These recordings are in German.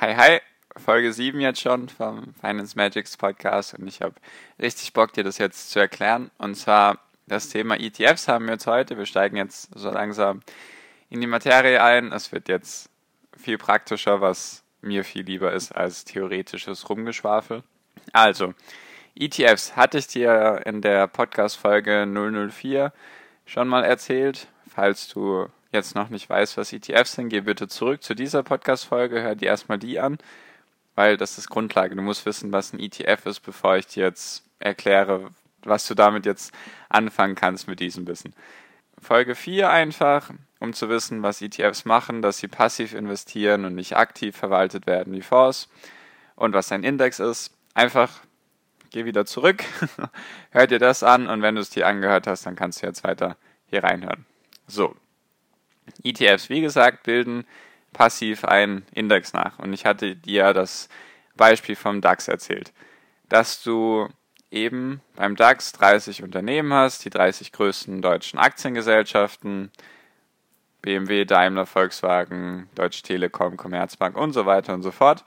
Hi, hi, Folge 7 jetzt schon vom Finance Magics Podcast und ich habe richtig Bock, dir das jetzt zu erklären. Und zwar das Thema ETFs haben wir jetzt heute. Wir steigen jetzt so langsam in die Materie ein. Es wird jetzt viel praktischer, was mir viel lieber ist als theoretisches Rumgeschwafel. Also, ETFs hatte ich dir in der Podcast-Folge 004 schon mal erzählt. Falls du jetzt noch nicht weißt, was ETFs sind, geh bitte zurück zu dieser Podcast-Folge, hör dir erstmal die an, weil das ist Grundlage. Du musst wissen, was ein ETF ist, bevor ich dir jetzt erkläre, was du damit jetzt anfangen kannst mit diesem Wissen. Folge 4 einfach, um zu wissen, was ETFs machen, dass sie passiv investieren und nicht aktiv verwaltet werden wie Fonds und was ein Index ist. Einfach geh wieder zurück, hör dir das an und wenn du es dir angehört hast, dann kannst du jetzt weiter hier reinhören. So, ETFs, wie gesagt, bilden passiv einen Index nach. Und ich hatte dir das Beispiel vom DAX erzählt, dass du eben beim DAX 30 Unternehmen hast, die 30 größten deutschen Aktiengesellschaften, BMW, Daimler, Volkswagen, Deutsche Telekom, Commerzbank und so weiter und so fort,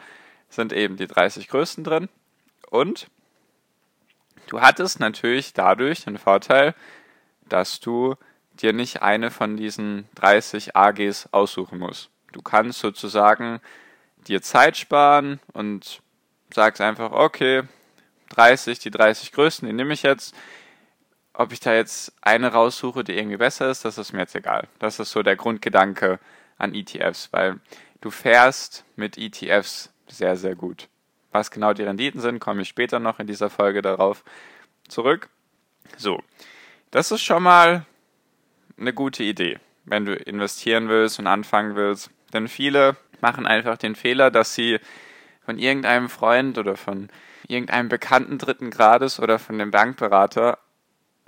sind eben die 30 größten drin. Und du hattest natürlich dadurch den Vorteil, dass du dir nicht eine von diesen 30 AGs aussuchen musst. Du kannst sozusagen dir Zeit sparen und sagst einfach, okay, 30, die 30 größten, die nehme ich jetzt. Ob ich da jetzt eine raussuche, die irgendwie besser ist, das ist mir jetzt egal. Das ist so der Grundgedanke an ETFs, weil du fährst mit ETFs sehr, sehr gut. Was genau die Renditen sind, komme ich später noch in dieser Folge darauf zurück. So, das ist schon mal eine gute Idee, wenn du investieren willst und anfangen willst. Denn viele machen einfach den Fehler, dass sie von irgendeinem Freund oder von irgendeinem Bekannten dritten Grades oder von dem Bankberater,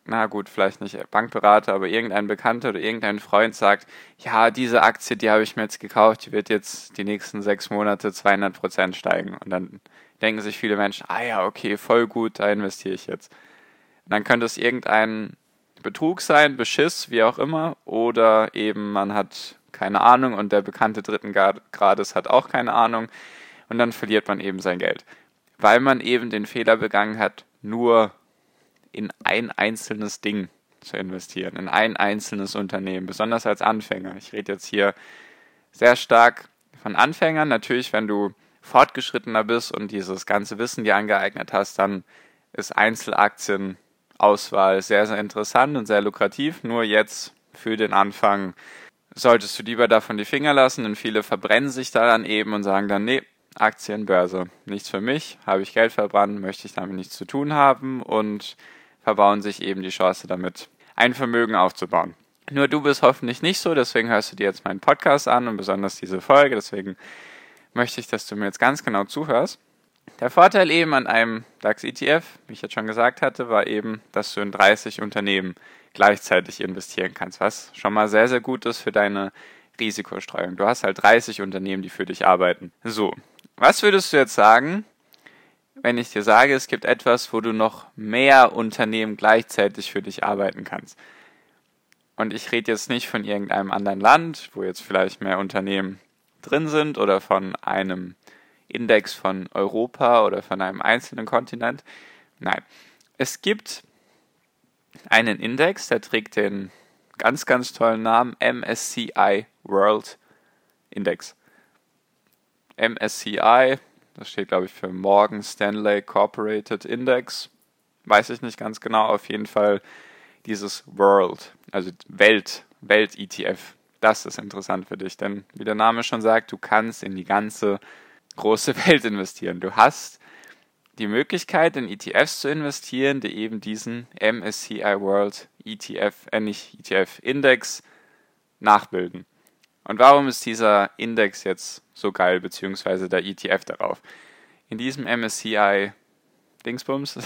na gut, vielleicht nicht Bankberater, aber irgendein Bekannter oder irgendein Freund sagt, ja, diese Aktie, die habe ich mir jetzt gekauft, die wird jetzt die nächsten sechs Monate 200 Prozent steigen. Und dann denken sich viele Menschen, ah ja, okay, voll gut, da investiere ich jetzt. Und dann könnte es irgendein Betrug sein, Beschiss, wie auch immer, oder eben man hat keine Ahnung und der bekannte dritten Grades hat auch keine Ahnung und dann verliert man eben sein Geld, weil man eben den Fehler begangen hat, nur in ein einzelnes Ding zu investieren, in ein einzelnes Unternehmen, besonders als Anfänger. Ich rede jetzt hier sehr stark von Anfängern. Natürlich, wenn du fortgeschrittener bist und dieses ganze Wissen dir angeeignet hast, dann ist Einzelaktien Auswahl sehr, sehr interessant und sehr lukrativ. Nur jetzt für den Anfang solltest du lieber davon die Finger lassen und viele verbrennen sich daran eben und sagen dann, nee, Aktienbörse, nichts für mich, habe ich Geld verbrannt, möchte ich damit nichts zu tun haben und verbauen sich eben die Chance damit, ein Vermögen aufzubauen. Nur du bist hoffentlich nicht so, deswegen hörst du dir jetzt meinen Podcast an und besonders diese Folge, deswegen möchte ich, dass du mir jetzt ganz genau zuhörst. Der Vorteil eben an einem DAX-ETF, wie ich jetzt schon gesagt hatte, war eben, dass du in 30 Unternehmen gleichzeitig investieren kannst, was schon mal sehr, sehr gut ist für deine Risikostreuung. Du hast halt 30 Unternehmen, die für dich arbeiten. So, was würdest du jetzt sagen, wenn ich dir sage, es gibt etwas, wo du noch mehr Unternehmen gleichzeitig für dich arbeiten kannst? Und ich rede jetzt nicht von irgendeinem anderen Land, wo jetzt vielleicht mehr Unternehmen drin sind oder von einem Index von Europa oder von einem einzelnen Kontinent. Nein, es gibt einen Index, der trägt den ganz, ganz tollen Namen MSCI World Index. MSCI, das steht glaube ich für Morgan Stanley Corporated Index. Weiß ich nicht ganz genau, auf jeden Fall dieses World, also Welt, Welt-ETF. Das ist interessant für dich, denn wie der Name schon sagt, du kannst in die ganze große Welt investieren. Du hast die Möglichkeit, in ETFs zu investieren, die eben diesen MSCI World ETF, äh nicht ETF, Index nachbilden. Und warum ist dieser Index jetzt so geil, beziehungsweise der ETF darauf? In diesem MSCI Dingsbums,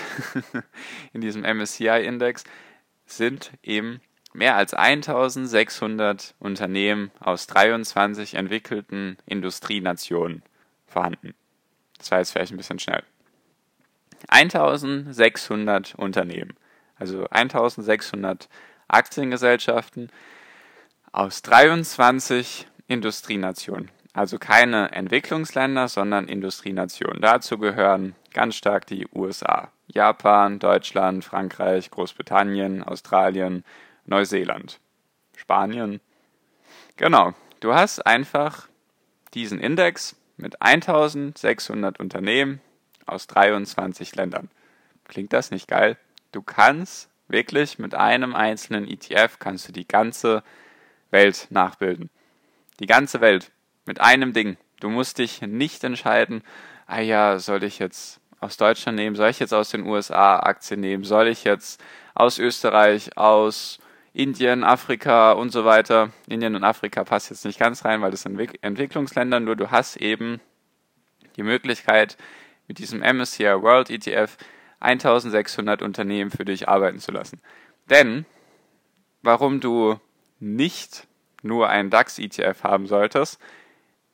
in diesem MSCI-Index sind eben mehr als 1600 Unternehmen aus 23 entwickelten Industrienationen vorhanden. Das war jetzt vielleicht ein bisschen schnell. 1600 Unternehmen, also 1600 Aktiengesellschaften aus 23 Industrienationen. Also keine Entwicklungsländer, sondern Industrienationen. Dazu gehören ganz stark die USA, Japan, Deutschland, Frankreich, Großbritannien, Australien, Neuseeland, Spanien. Genau, du hast einfach diesen Index mit 1600 Unternehmen aus 23 Ländern. Klingt das nicht geil? Du kannst wirklich mit einem einzelnen ETF kannst du die ganze Welt nachbilden. Die ganze Welt mit einem Ding. Du musst dich nicht entscheiden, ah ja, soll ich jetzt aus Deutschland nehmen, soll ich jetzt aus den USA Aktien nehmen, soll ich jetzt aus Österreich, aus Indien, Afrika und so weiter. Indien und Afrika passt jetzt nicht ganz rein, weil das sind Entwicklungsländer, nur du hast eben die Möglichkeit, mit diesem MSCI World ETF 1600 Unternehmen für dich arbeiten zu lassen. Denn warum du nicht nur einen DAX-ETF haben solltest,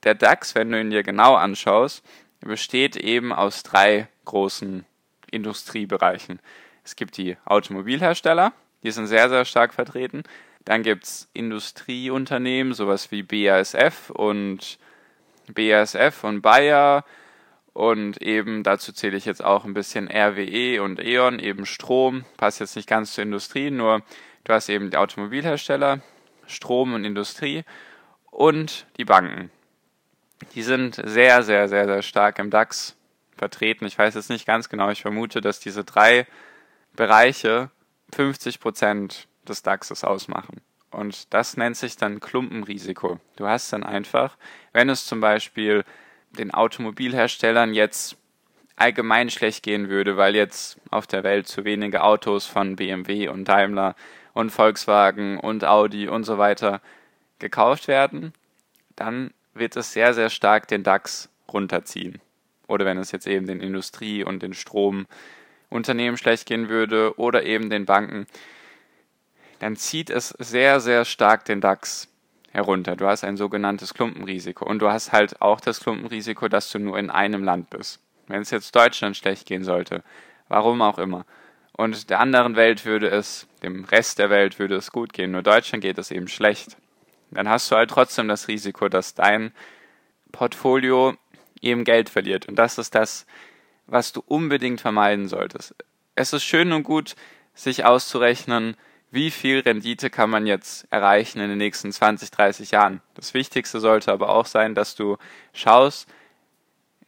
der DAX, wenn du ihn dir genau anschaust, besteht eben aus drei großen Industriebereichen. Es gibt die Automobilhersteller, die sind sehr, sehr stark vertreten. Dann gibt es Industrieunternehmen, sowas wie BASF und BASF und Bayer. Und eben dazu zähle ich jetzt auch ein bisschen RWE und E.ON, eben Strom. Passt jetzt nicht ganz zur Industrie, nur du hast eben die Automobilhersteller, Strom und Industrie und die Banken. Die sind sehr, sehr, sehr, sehr stark im DAX vertreten. Ich weiß jetzt nicht ganz genau. Ich vermute, dass diese drei Bereiche 50 Prozent des DAXes ausmachen. Und das nennt sich dann Klumpenrisiko. Du hast dann einfach, wenn es zum Beispiel den Automobilherstellern jetzt allgemein schlecht gehen würde, weil jetzt auf der Welt zu wenige Autos von BMW und Daimler und Volkswagen und Audi und so weiter gekauft werden, dann wird es sehr, sehr stark den DAX runterziehen. Oder wenn es jetzt eben den Industrie- und den Stromunternehmen schlecht gehen würde oder eben den Banken, dann zieht es sehr, sehr stark den DAX herunter. Du hast ein sogenanntes Klumpenrisiko. Und du hast halt auch das Klumpenrisiko, dass du nur in einem Land bist. Wenn es jetzt Deutschland schlecht gehen sollte, warum auch immer, und der anderen Welt würde es, dem Rest der Welt würde es gut gehen, nur Deutschland geht es eben schlecht, dann hast du halt trotzdem das Risiko, dass dein Portfolio eben Geld verliert. Und das ist das, was du unbedingt vermeiden solltest. Es ist schön und gut, sich auszurechnen, wie viel Rendite kann man jetzt erreichen in den nächsten 20, 30 Jahren. Das Wichtigste sollte aber auch sein, dass du schaust,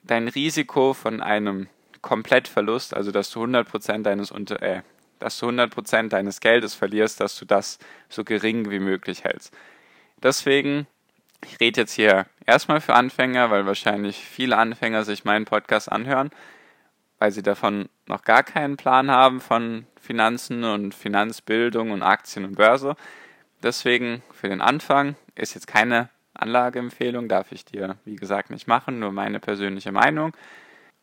dein Risiko von einem Komplettverlust, also dass du 100% deines unter äh, dass du 100% deines Geldes verlierst, dass du das so gering wie möglich hältst. Deswegen, ich rede jetzt hier erstmal für Anfänger, weil wahrscheinlich viele Anfänger sich meinen Podcast anhören, weil sie davon noch gar keinen Plan haben von Finanzen und Finanzbildung und Aktien und Börse. Deswegen für den Anfang ist jetzt keine Anlageempfehlung, darf ich dir, wie gesagt, nicht machen, nur meine persönliche Meinung.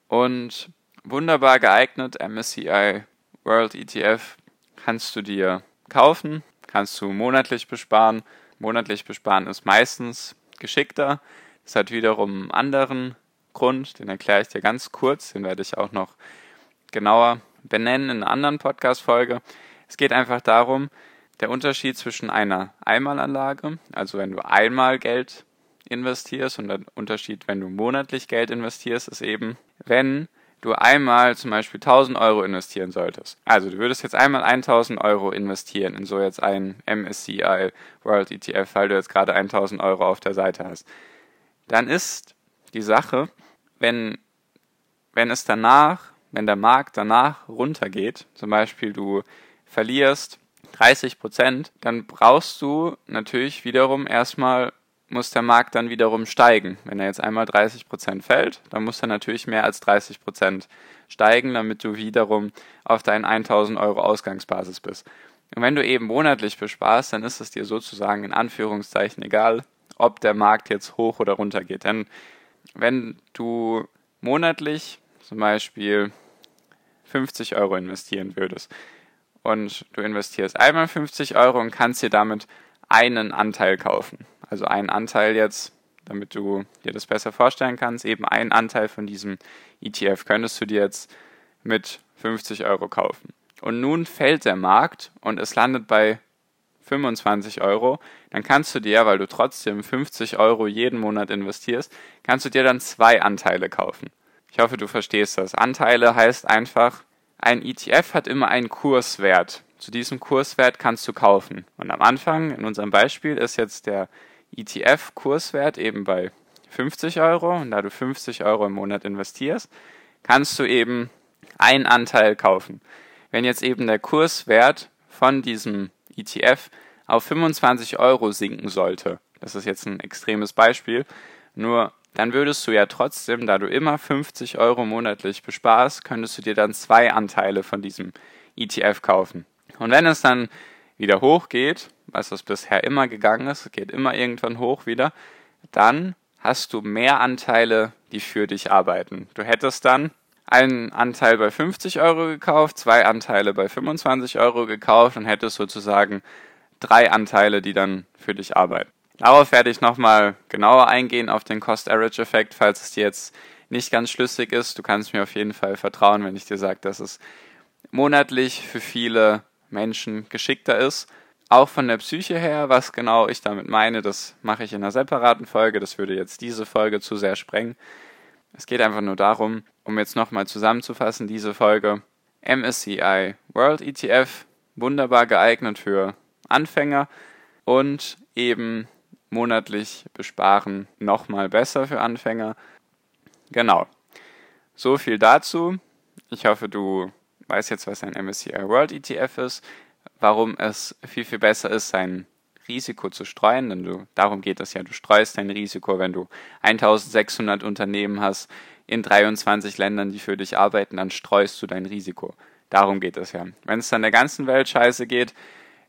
Und wunderbar geeignet, MSCI World ETF kannst du dir kaufen, kannst du monatlich besparen monatlich besparen ist meistens geschickter. Das hat wiederum einen anderen Grund, den erkläre ich dir ganz kurz, den werde ich auch noch genauer benennen in einer anderen Podcast-Folge. Es geht einfach darum, der Unterschied zwischen einer Einmalanlage, also wenn du einmal Geld investierst und der Unterschied, wenn du monatlich Geld investierst, ist eben, wenn du einmal zum Beispiel 1000 Euro investieren solltest, also du würdest jetzt einmal 1000 Euro investieren in so jetzt ein MSCI World ETF, weil du jetzt gerade 1000 Euro auf der Seite hast, dann ist die Sache, wenn, wenn es danach, wenn der Markt danach runtergeht, zum Beispiel du verlierst 30 Prozent, dann brauchst du natürlich wiederum erstmal muss der Markt dann wiederum steigen. Wenn er jetzt einmal 30% fällt, dann muss er natürlich mehr als 30% steigen, damit du wiederum auf deinen 1000 Euro Ausgangsbasis bist. Und wenn du eben monatlich besparst, dann ist es dir sozusagen in Anführungszeichen egal, ob der Markt jetzt hoch oder runter geht. Denn wenn du monatlich zum Beispiel 50 Euro investieren würdest und du investierst einmal 50 Euro und kannst dir damit einen Anteil kaufen. Also einen Anteil jetzt, damit du dir das besser vorstellen kannst, eben einen Anteil von diesem ETF könntest du dir jetzt mit 50 Euro kaufen. Und nun fällt der Markt und es landet bei 25 Euro, dann kannst du dir, weil du trotzdem 50 Euro jeden Monat investierst, kannst du dir dann zwei Anteile kaufen. Ich hoffe, du verstehst das. Anteile heißt einfach, ein ETF hat immer einen Kurswert. Zu diesem Kurswert kannst du kaufen. Und am Anfang, in unserem Beispiel, ist jetzt der ETF-Kurswert eben bei 50 Euro. Und da du 50 Euro im Monat investierst, kannst du eben einen Anteil kaufen. Wenn jetzt eben der Kurswert von diesem ETF auf 25 Euro sinken sollte, das ist jetzt ein extremes Beispiel, nur dann würdest du ja trotzdem, da du immer 50 Euro monatlich besparst, könntest du dir dann zwei Anteile von diesem ETF kaufen. Und wenn es dann wieder hochgeht, was es bisher immer gegangen ist, geht immer irgendwann hoch wieder, dann hast du mehr Anteile, die für dich arbeiten. Du hättest dann einen Anteil bei 50 Euro gekauft, zwei Anteile bei 25 Euro gekauft und hättest sozusagen drei Anteile, die dann für dich arbeiten. Darauf werde ich nochmal genauer eingehen, auf den Cost-Average-Effekt, falls es dir jetzt nicht ganz schlüssig ist. Du kannst mir auf jeden Fall vertrauen, wenn ich dir sage, dass es monatlich für viele Menschen geschickter ist. Auch von der Psyche her, was genau ich damit meine, das mache ich in einer separaten Folge. Das würde jetzt diese Folge zu sehr sprengen. Es geht einfach nur darum, um jetzt nochmal zusammenzufassen, diese Folge. MSCI World ETF, wunderbar geeignet für Anfänger und eben monatlich besparen nochmal besser für Anfänger. Genau. So viel dazu. Ich hoffe, du weißt jetzt, was ein MSCI World ETF ist, warum es viel, viel besser ist, sein Risiko zu streuen, denn du, darum geht es ja, du streust dein Risiko, wenn du 1600 Unternehmen hast in 23 Ländern, die für dich arbeiten, dann streust du dein Risiko. Darum geht es ja. Wenn es dann der ganzen Welt scheiße geht,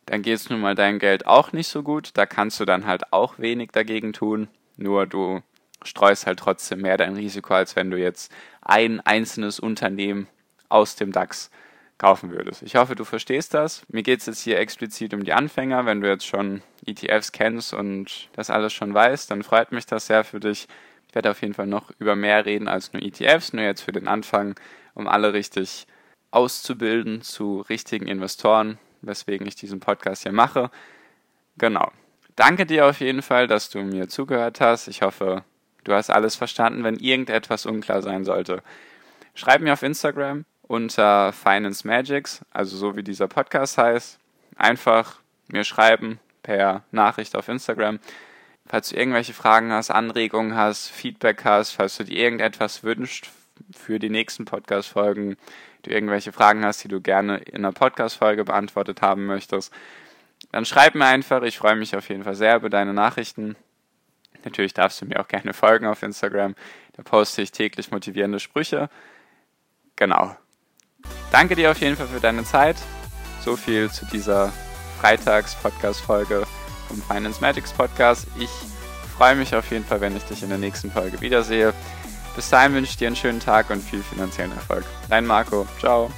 dann geht es nun mal dein Geld auch nicht so gut. Da kannst du dann halt auch wenig dagegen tun. Nur du streust halt trotzdem mehr dein Risiko, als wenn du jetzt ein einzelnes Unternehmen aus dem DAX kaufen würdest. Ich hoffe, du verstehst das. Mir geht es jetzt hier explizit um die Anfänger. Wenn du jetzt schon ETFs kennst und das alles schon weißt, dann freut mich das sehr für dich. Ich werde auf jeden Fall noch über mehr reden als nur ETFs, nur jetzt für den Anfang, um alle richtig auszubilden zu richtigen Investoren, weswegen ich diesen Podcast hier mache. Genau. Danke dir auf jeden Fall, dass du mir zugehört hast. Ich hoffe, du hast alles verstanden. Wenn irgendetwas unklar sein sollte, schreib mir auf Instagram unter Finance Magics, also so wie dieser Podcast heißt. Einfach mir schreiben per Nachricht auf Instagram. Falls du irgendwelche Fragen hast, Anregungen hast, Feedback hast, falls du dir irgendetwas wünschst für die nächsten Podcast-Folgen, du irgendwelche Fragen hast, die du gerne in einer Podcast-Folge beantwortet haben möchtest, dann schreib mir einfach. Ich freue mich auf jeden Fall sehr über deine Nachrichten. Natürlich darfst du mir auch gerne folgen auf Instagram. Da poste ich täglich motivierende Sprüche. Genau. Danke dir auf jeden Fall für deine Zeit. So viel zu dieser Freitags-Podcast-Folge vom Finance Magics Podcast. Ich freue mich auf jeden Fall, wenn ich dich in der nächsten Folge wiedersehe. Bis dahin wünsche ich dir einen schönen Tag und viel finanziellen Erfolg. Dein Marco. Ciao.